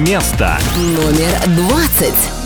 Место номер двадцать.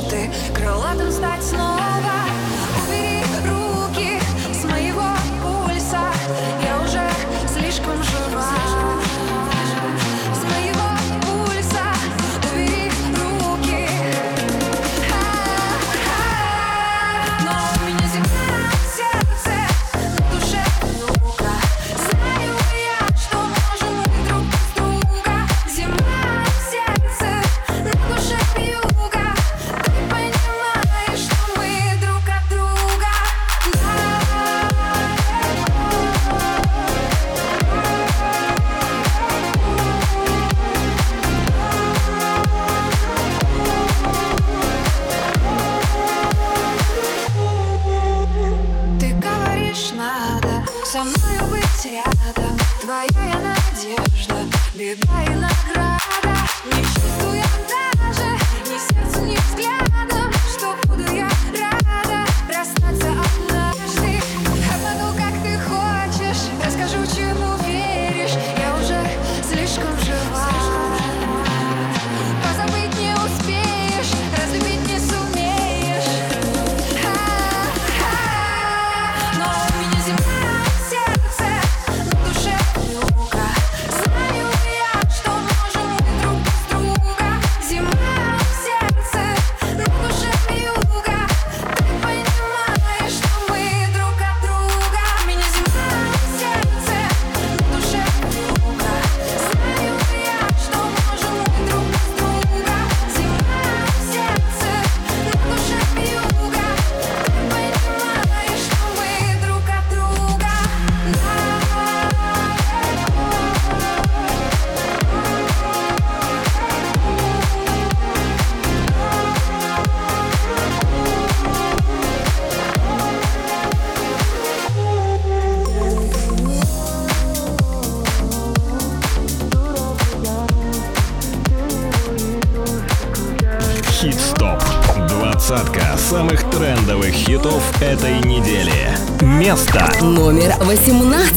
notte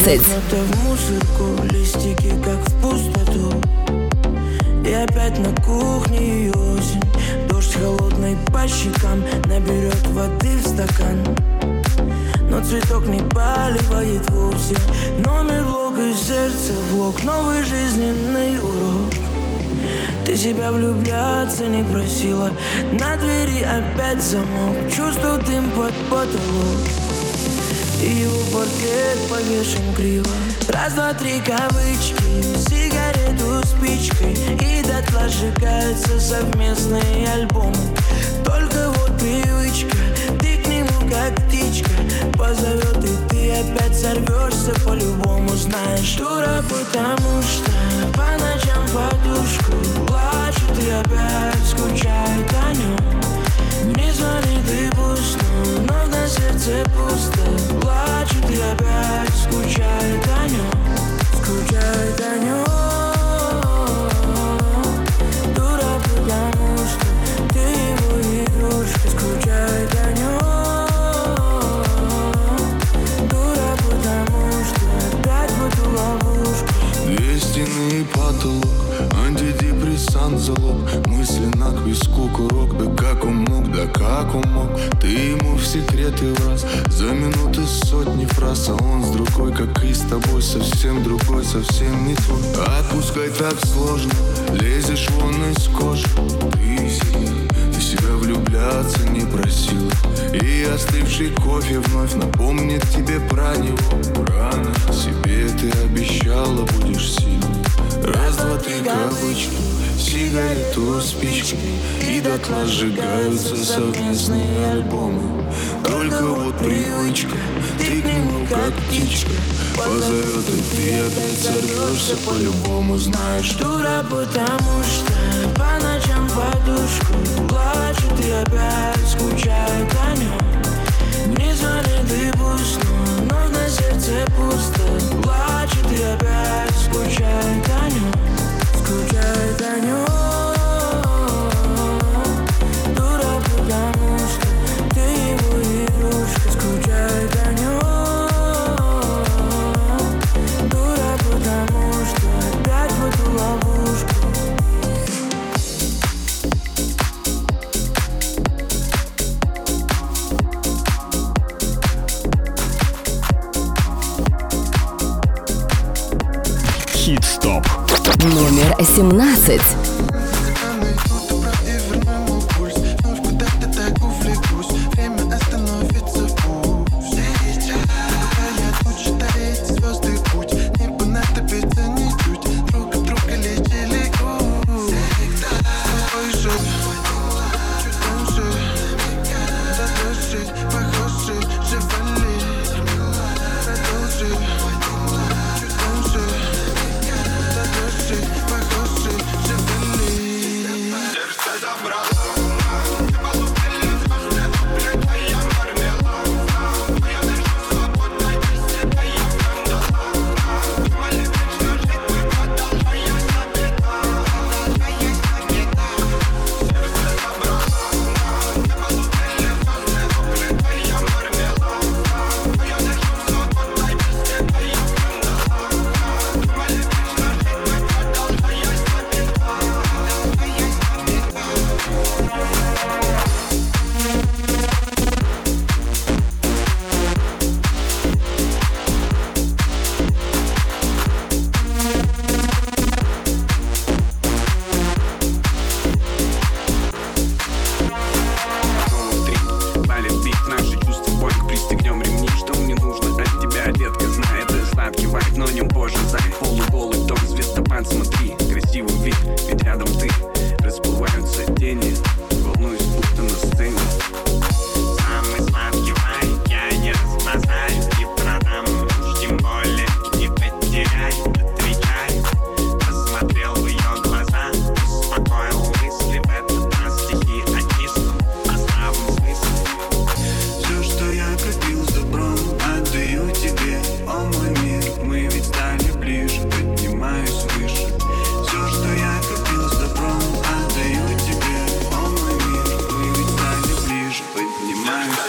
18. в музыку, листики как в пустоту. И опять на кухне осень. Дождь холодный по щекам Наберет воды в стакан. Но цветок не поливает вовсе. Номер блок и сердце блок Новый жизненный урок. Ты себя влюбляться не просила. На двери опять замок. Чувствую дым под потолок И его повешен криво. Раз, два, три кавычки Сигарету спичкой И дотла сжигаются совместные альбомы. Только вот привычка Ты к нему как птичка. Позовет и ты опять сорвешься По-любому знаешь. Дура, потому что По ночам подушку Плачет и опять скучает о нем Не звони ты пусто Но на сердце пусто Плачет и опять скучает о нем Скучает о нем стены и потолок Антидепрессант залог. Мысли на виску курок Да как он мог, да как он мог. Ты ему в секреты в раз За минуты сотни фраз А он с другой, как и с тобой Совсем другой, совсем не твой. Отпускай так сложно Лезешь вон из кожи Ты себя, ты себя влюбляться не просил. И остывший кофе вновь напомнит тебе про него. Рано себе ты обещала будешь сильной. Раз, два, три кавычки Сигарету спичкой И дотла сжигаются совместные альбомы. Только вот привычка Ты к нему как птичка. Позовет и ты опять сорвешься По-любому. Знаешь, Дура, потому что по ночам подушку Плачет и опять скучает о нем Не звони ты пусто, но на сердце пусто. Плачет и опять скучает о нем Скучает о нем Номер 17.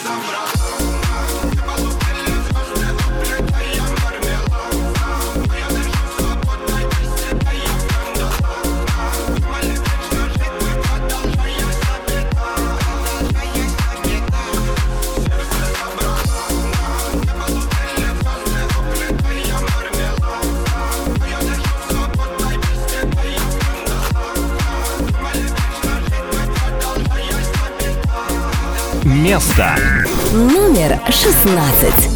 I'm not 16.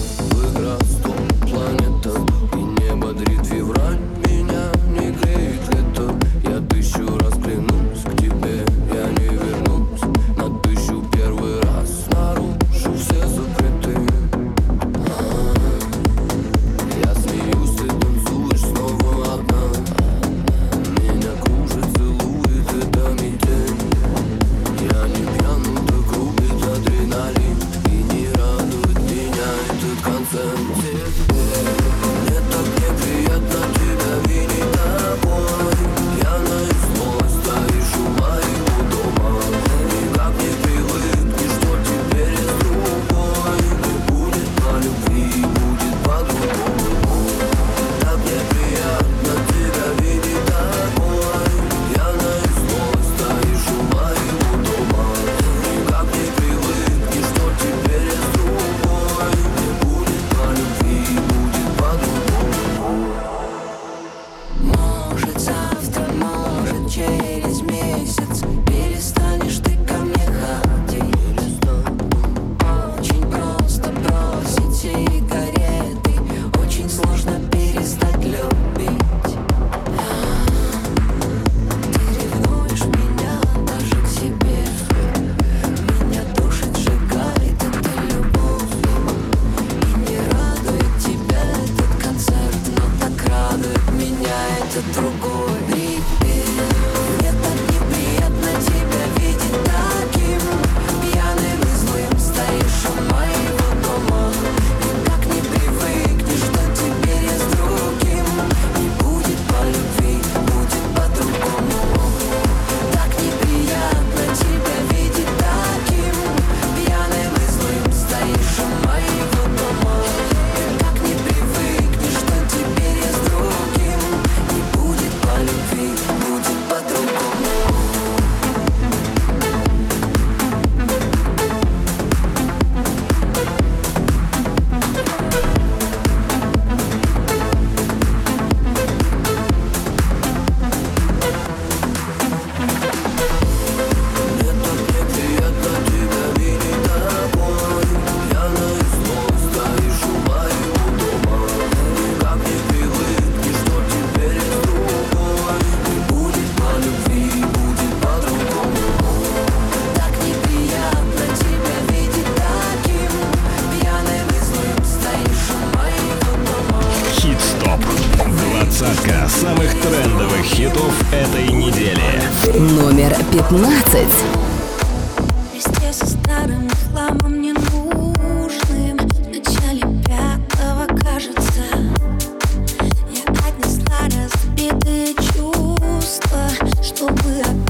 people would I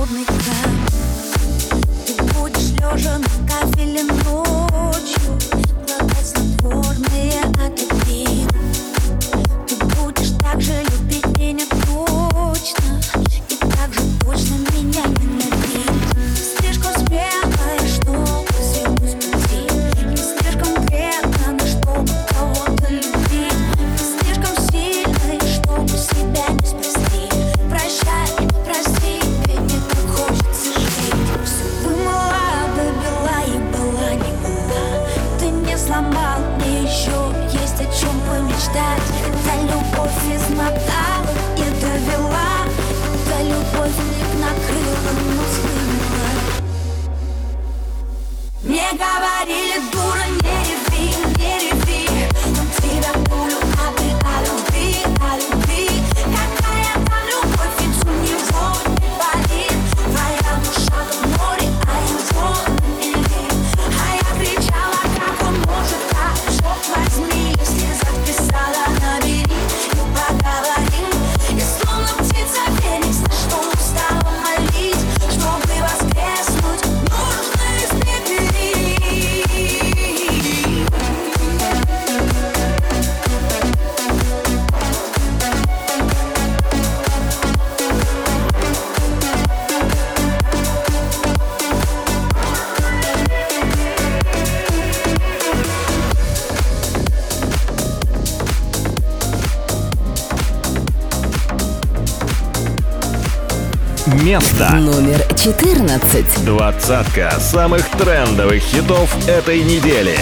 what makes that место. Номер 14. Двадцатка самых трендовых хитов этой недели.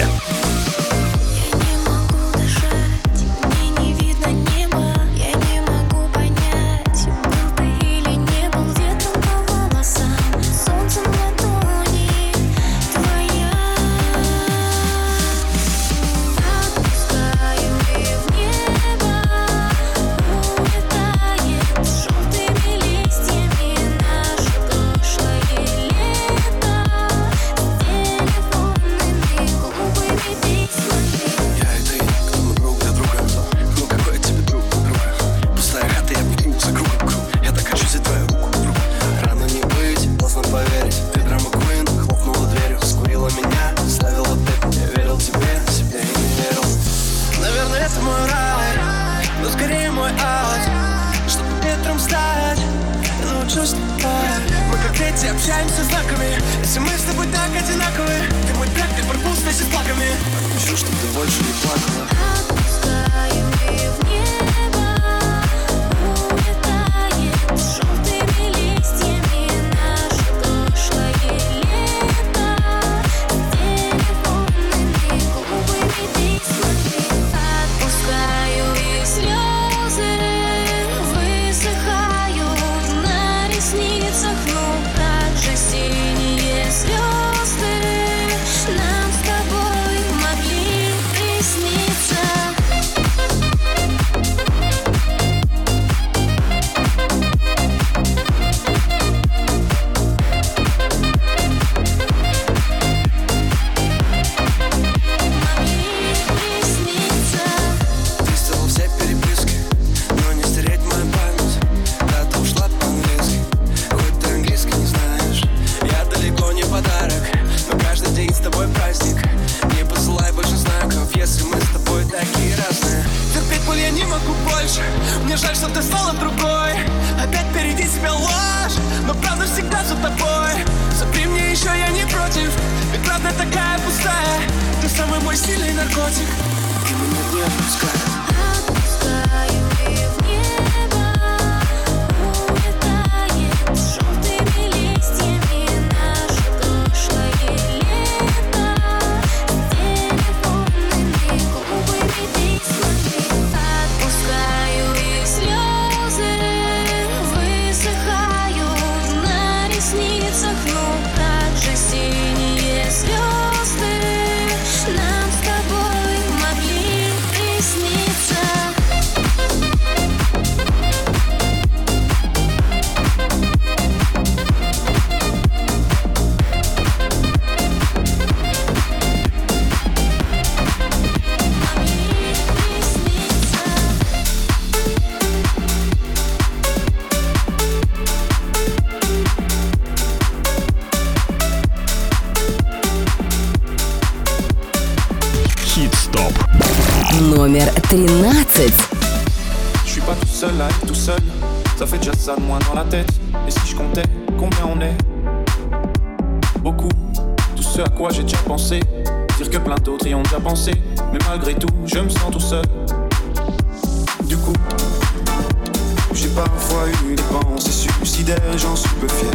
parfois une pensée suicidaire, j'en suis peu fier.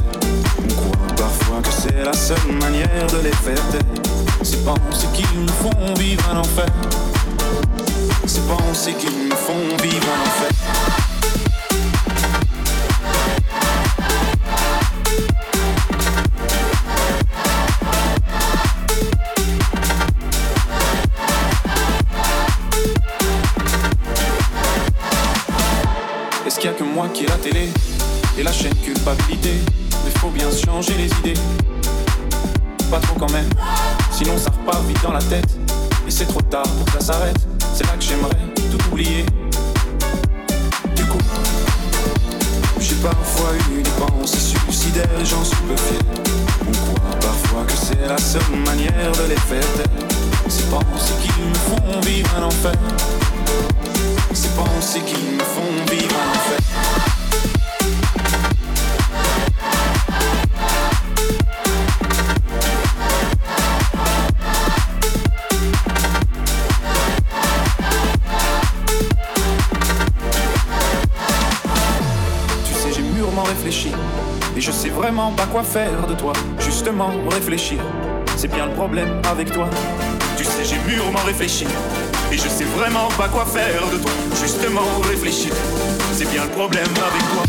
On croit parfois que c'est la seule manière de les faire taire. Ces pensées qui nous font vivre un enfer. Ces pensées qui nous font vivre un enfer. et la chaîne culpabilité. Mais faut bien changer les idées. Pas trop quand même, sinon ça repart vite dans la tête. Et c'est trop tard pour que ça s'arrête. quoi faire de toi. Justement, réfléchir, c'est bien le problème avec toi. Tu sais, j'ai mûrement réfléchi. Et je sais vraiment pas quoi faire de toi. Justement, réfléchir, c'est bien le problème avec toi.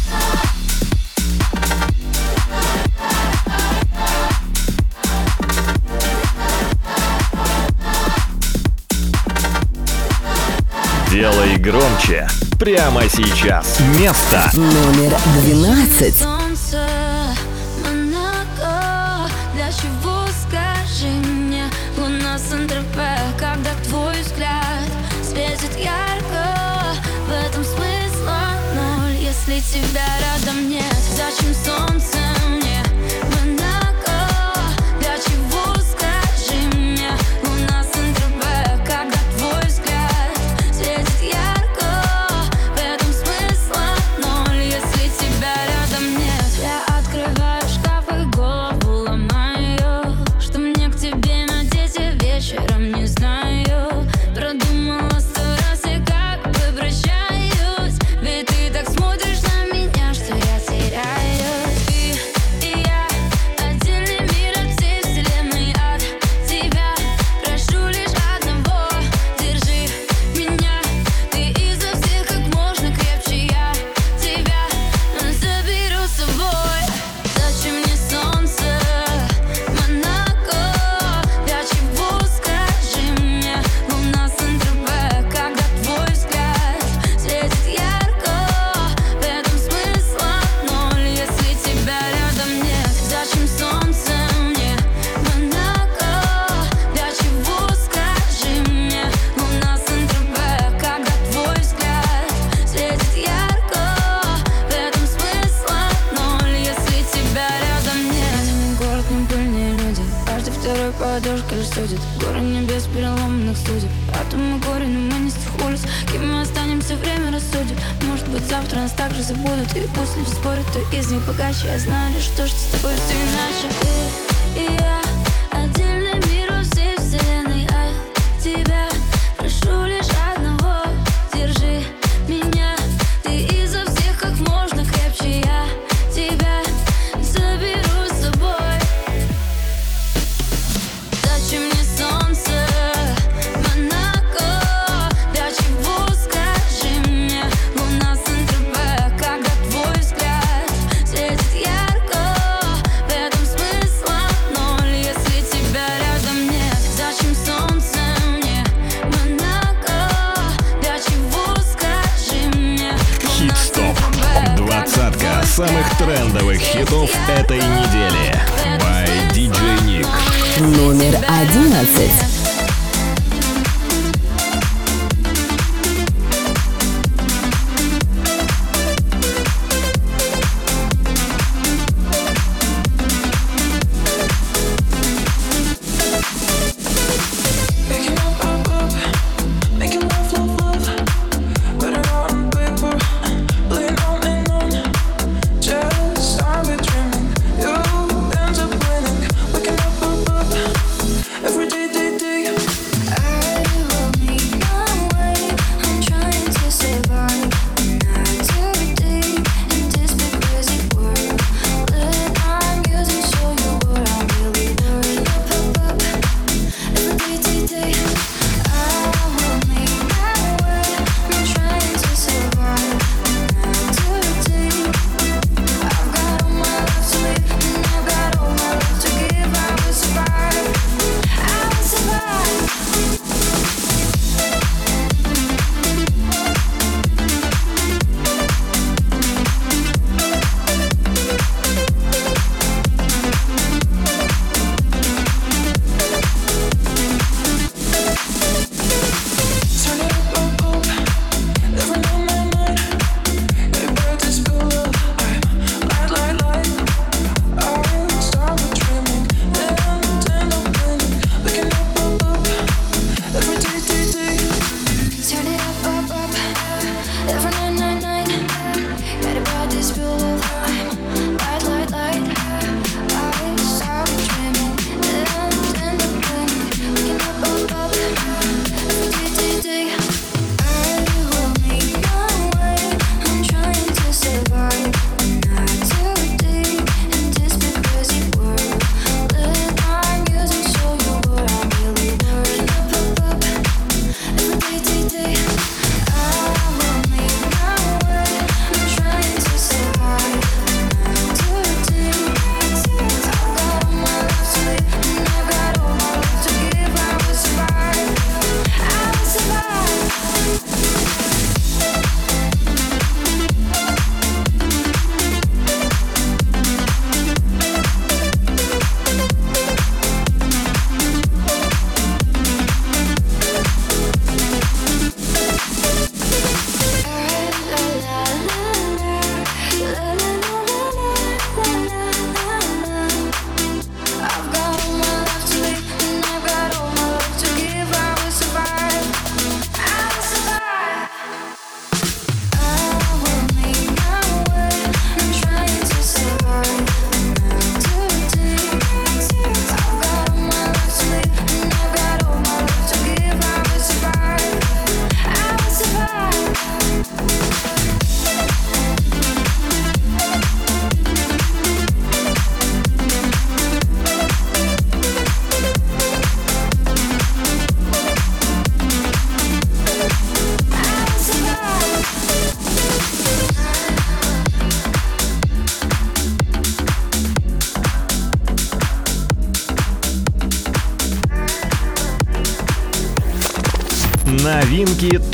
Делай громче прямо сейчас. Место номер 12. если тебя рядом нет Зачем солнце?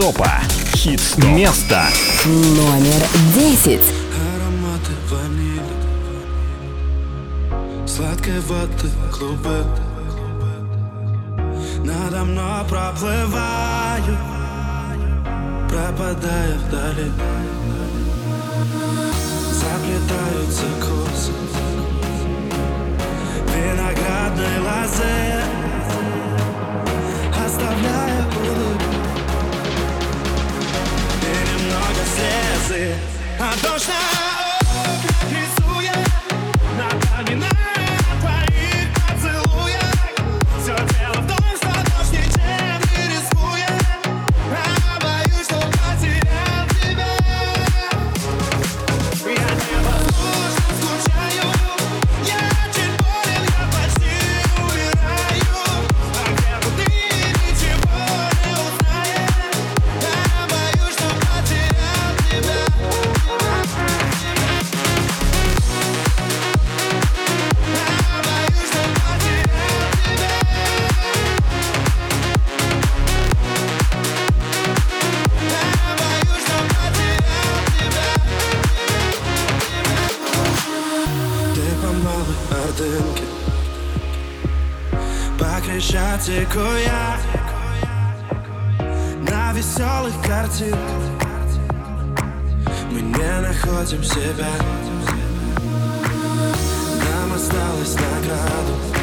топа. Хит место номер десять. Ароматы ванили, сладкой воды клубы. Надо мной проплываю, пропадая вдали. Заплетаются косы виноградной лозы. I don't know. Утеку На веселых картинках Мы не находим себя. Нам осталось на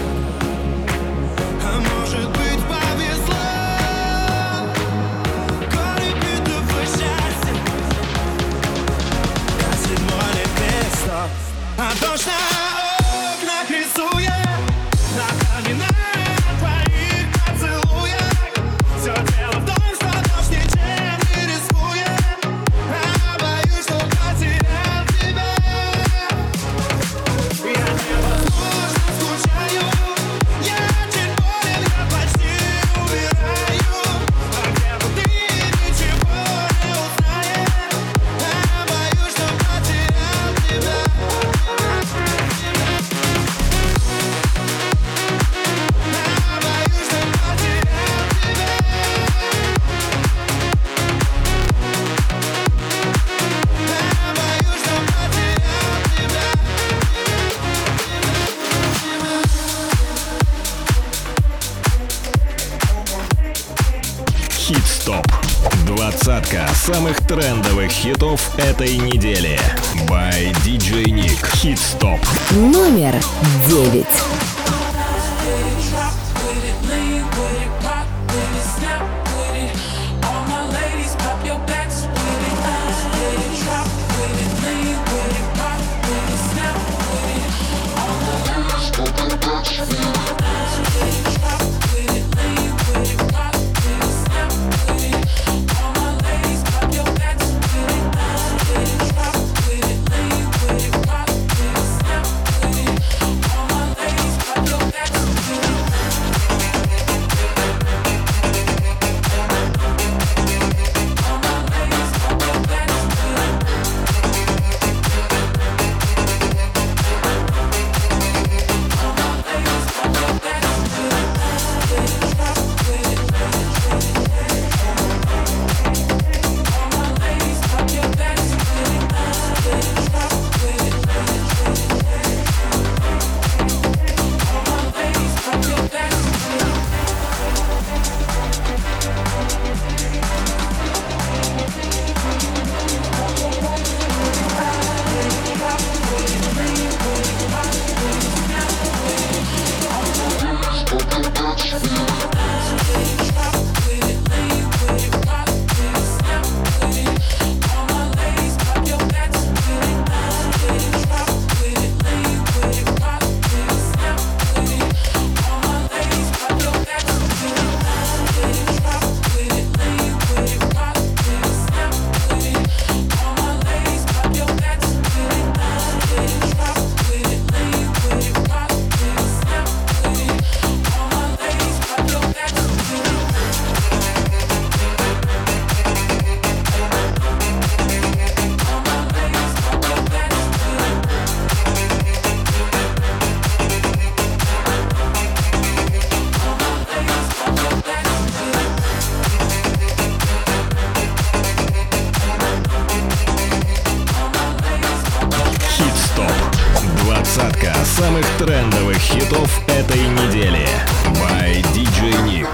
хитов этой недели. By DJ Nick.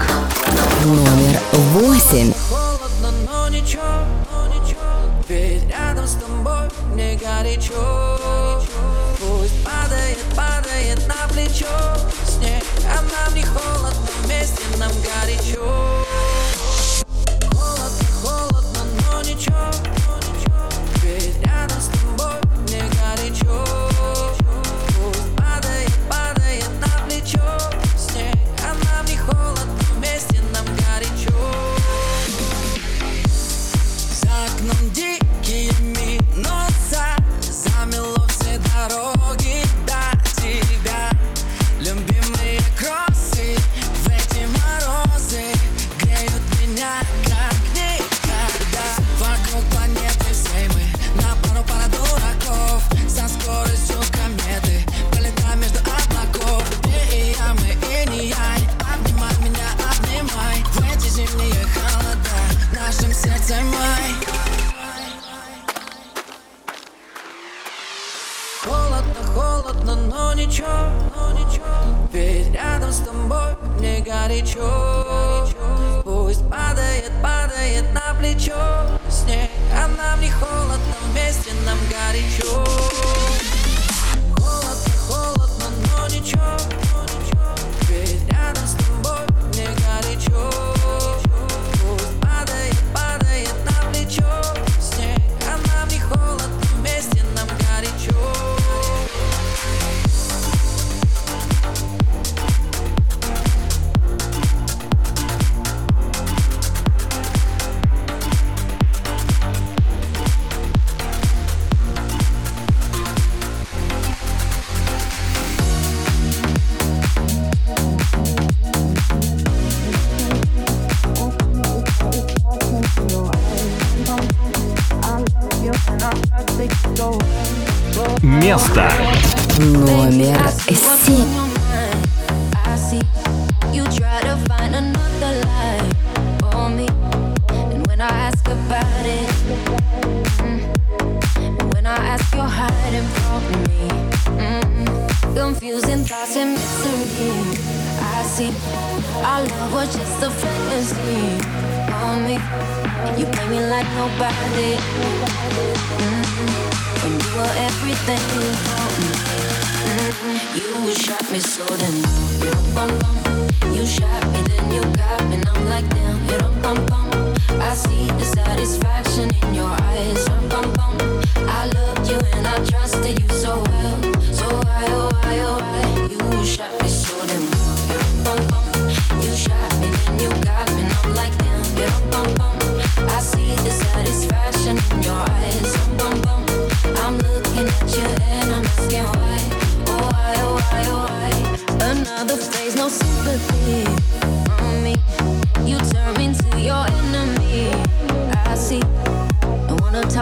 Номер восемь. Холодно, но ничего, но ничего, ведь рядом с тобой мне горячо.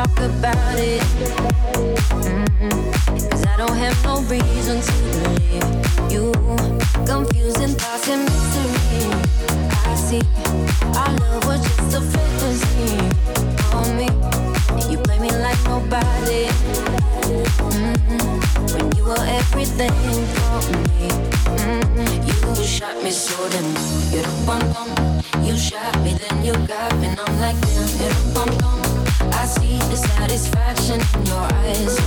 talk about it. Mm-mm. Cause I don't have no reason to believe you. Confusing thoughts and mystery. I see our love was just a fantasy on me. You play me like nobody. Mm-mm. When you were everything for me. Mm-mm. You shot me so damn. You don't want You shot me, then you got me, and I'm like damn. You see the satisfaction in your eyes.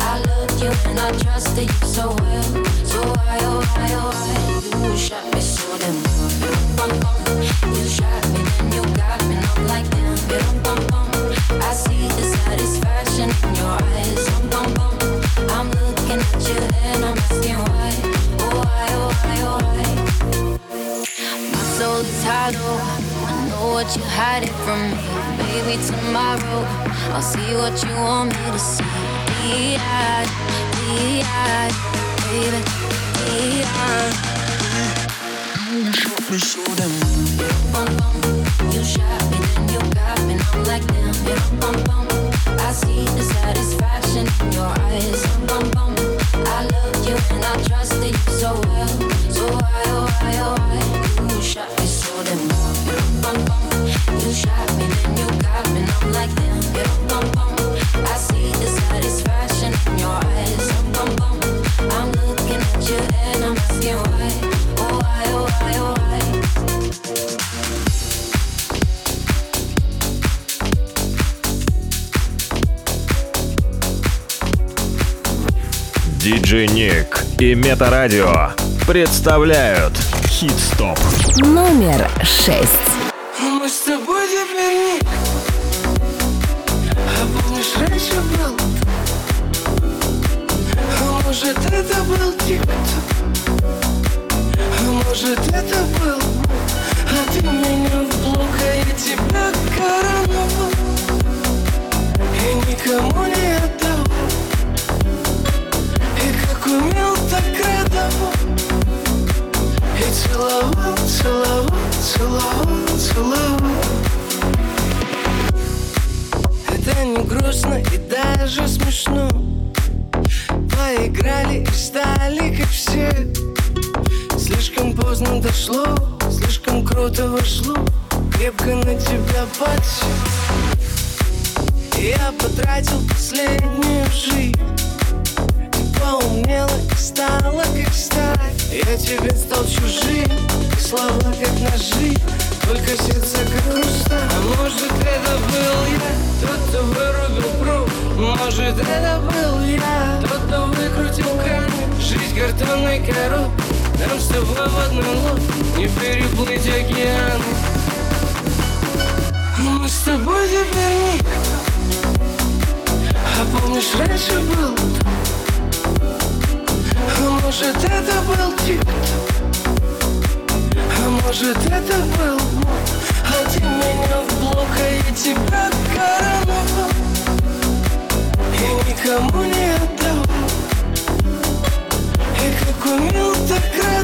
I love you and I trusted you so well. So why, oh why, oh why you shot me so damn well? what you're hiding from me. Maybe tomorrow I'll see what you want me to see. Be-eyed, be-eyed, baby, be-eyed. You shot me so damn You shot me, then you got me, I'm like damn, yeah, bum, bum. I see the satisfaction in your eyes, bum, bum. I love you and I trusted you so well, so why, oh why, oh why, you shot Диджей Ник и Метарадио представляют Хит-стоп. Номер шесть. Круто вошло Крепко на тебя подсел. Я потратил последнюю жизнь поумнела и стала как сталь. Я тебе стал чужим, и слова как ножи Только сердце как хрусталь А может это был я, тот, кто вырубил пруд Может это был я, тот, кто выкрутил кран Жизнь картонной коробкой нам с тобой в одной лодке Не переплыть океаны Мы с тобой теперь никто А помнишь, раньше был а может это был тик-ток А может это был А ты меня в блок, а я тебя короновал И никому не отдавал И как умел, так радовал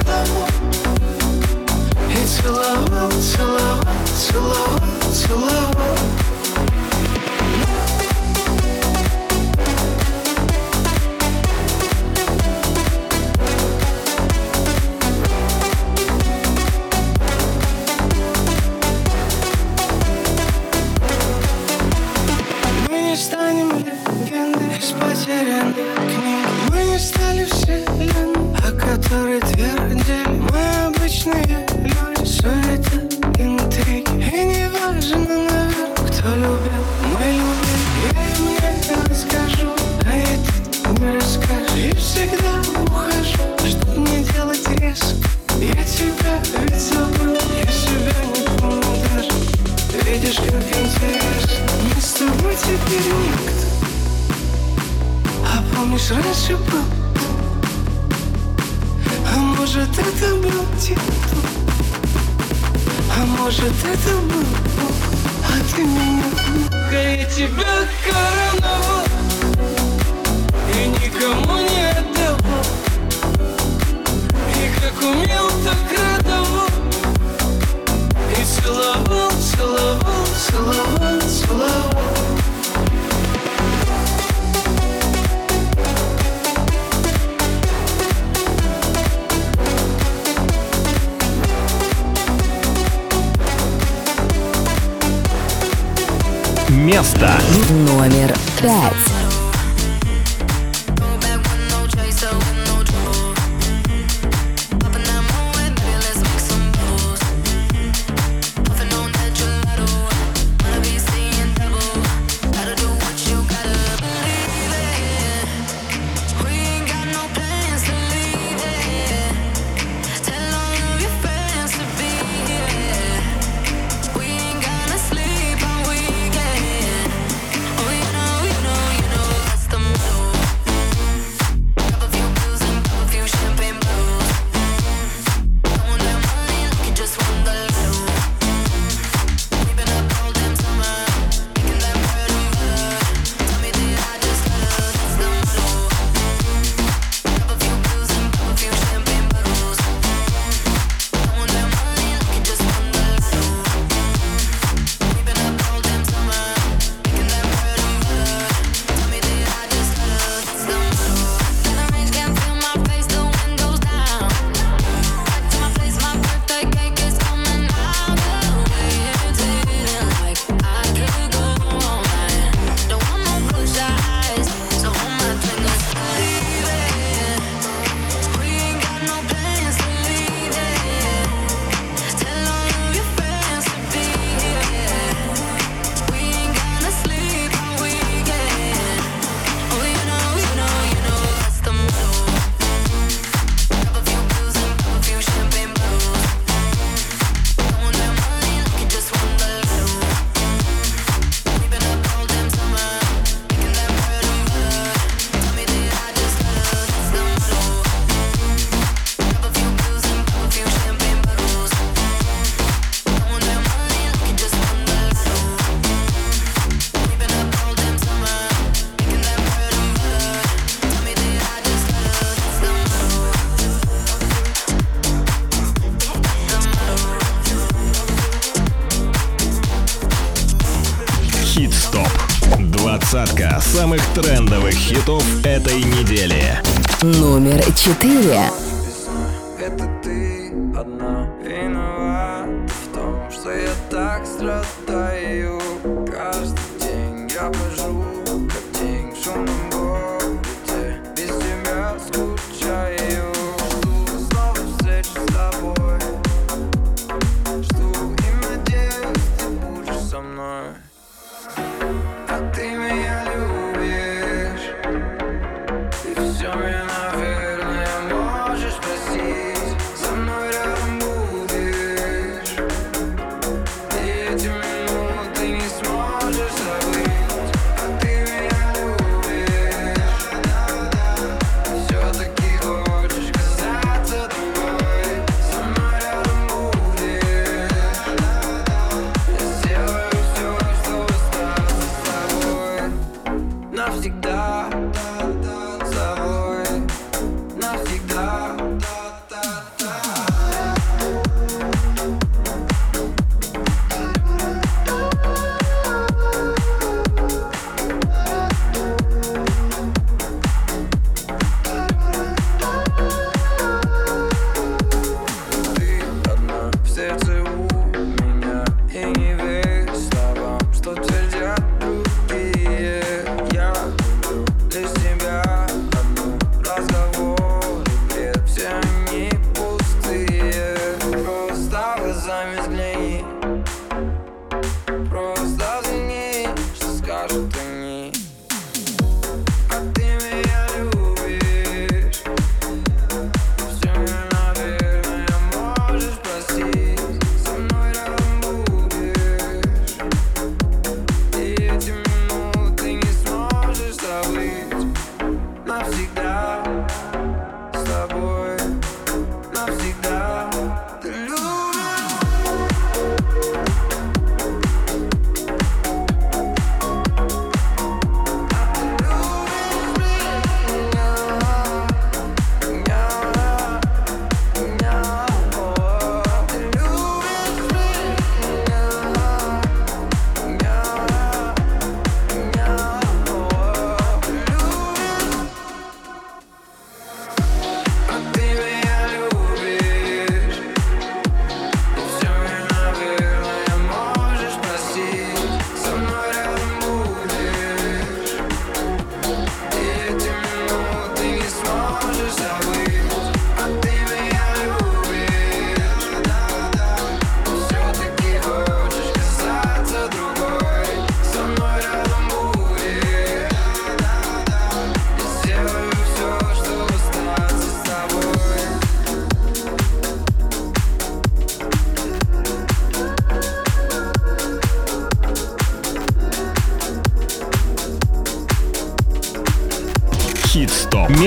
Двадцатка самых трендовых хитов этой недели. Номер четыре.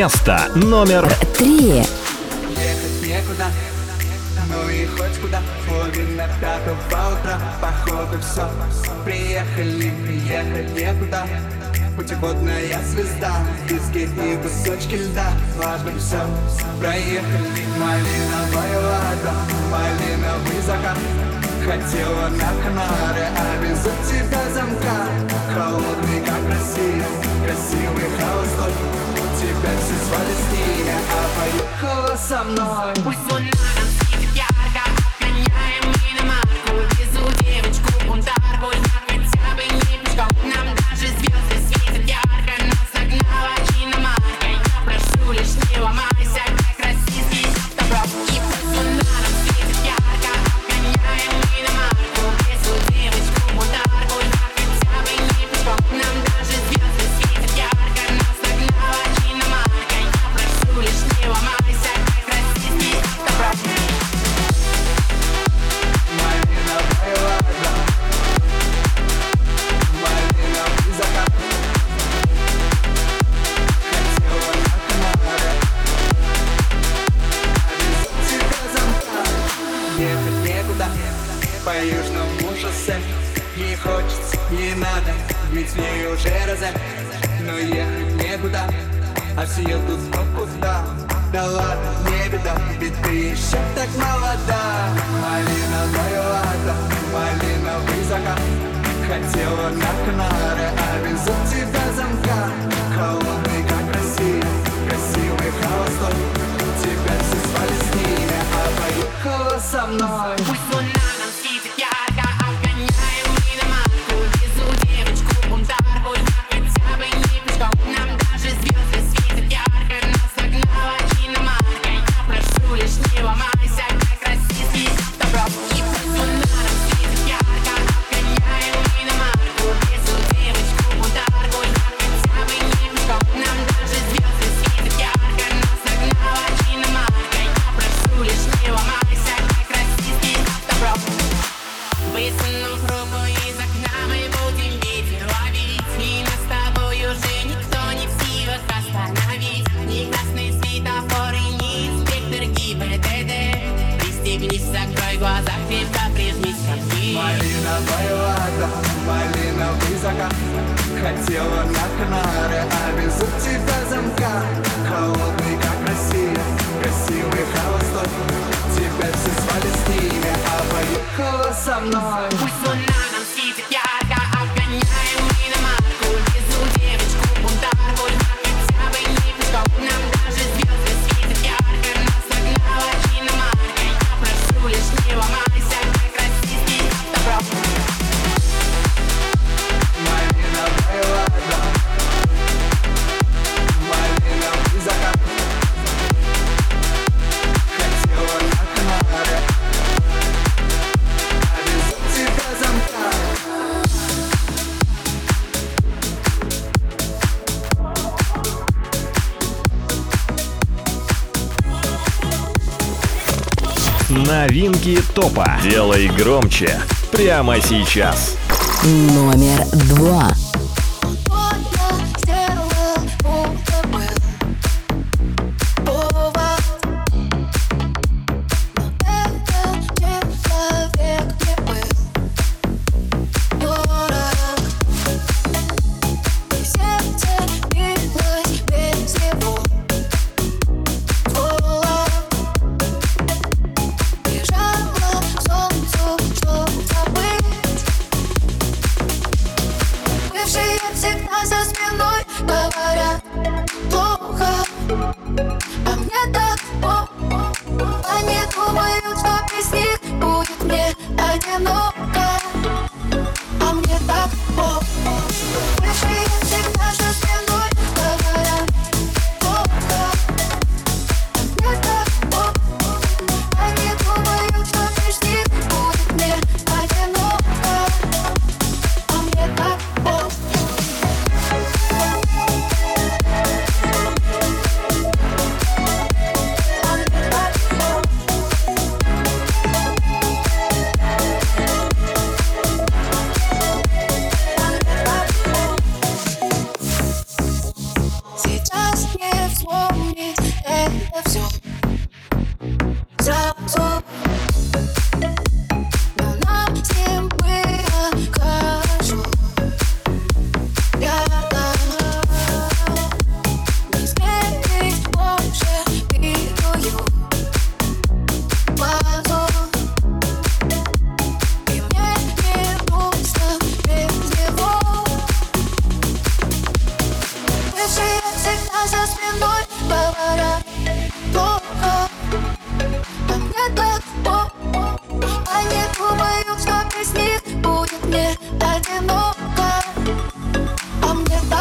Место номер три. Ехать некуда, ну и хоть куда Фугин на пятого утра, походу все Приехали, ехать некуда Путеводная звезда, диски и кусочки льда Важно все, проехали Малиновая вода, малиновый закат Хотела на Канары, а везут тебя замка Холодный, как Россия, красивый холостой тебя все звали с а поехала со мной. Пусть Делай громче. Прямо сейчас. Номер два.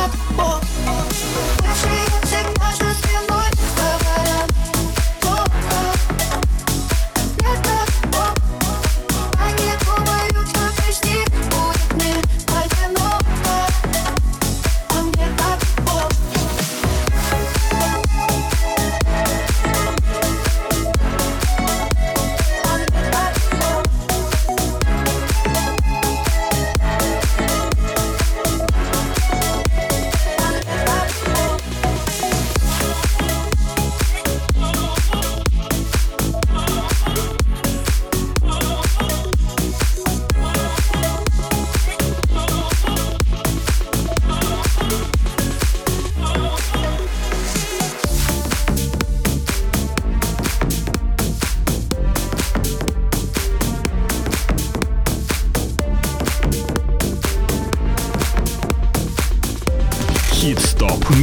up, boy.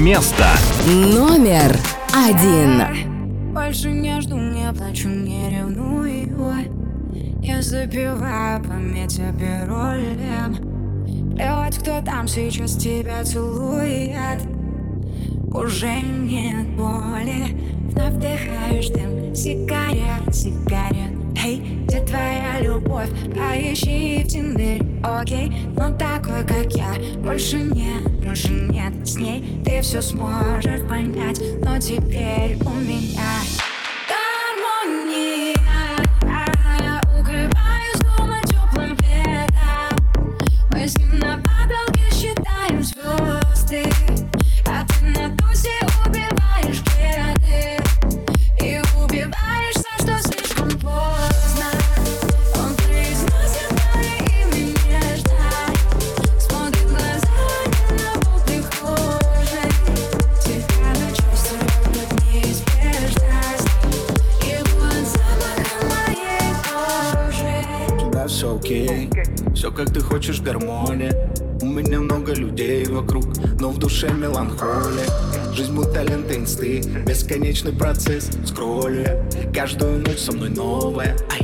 место номер один. Больше между не плачу, не ревную. Я забиваю память о. Плевать, кто там сейчас тебя целует. Уже нет боли. Вновь вдыхаешь дым, сигарет, сигарет. Эй, где твоя любовь? Поищи в окей Но такой, как я, больше нет уже нет с ней. Ты все сможешь понять, но теперь у меня бесконечный процесс. Скролля каждую ночь со мной новая А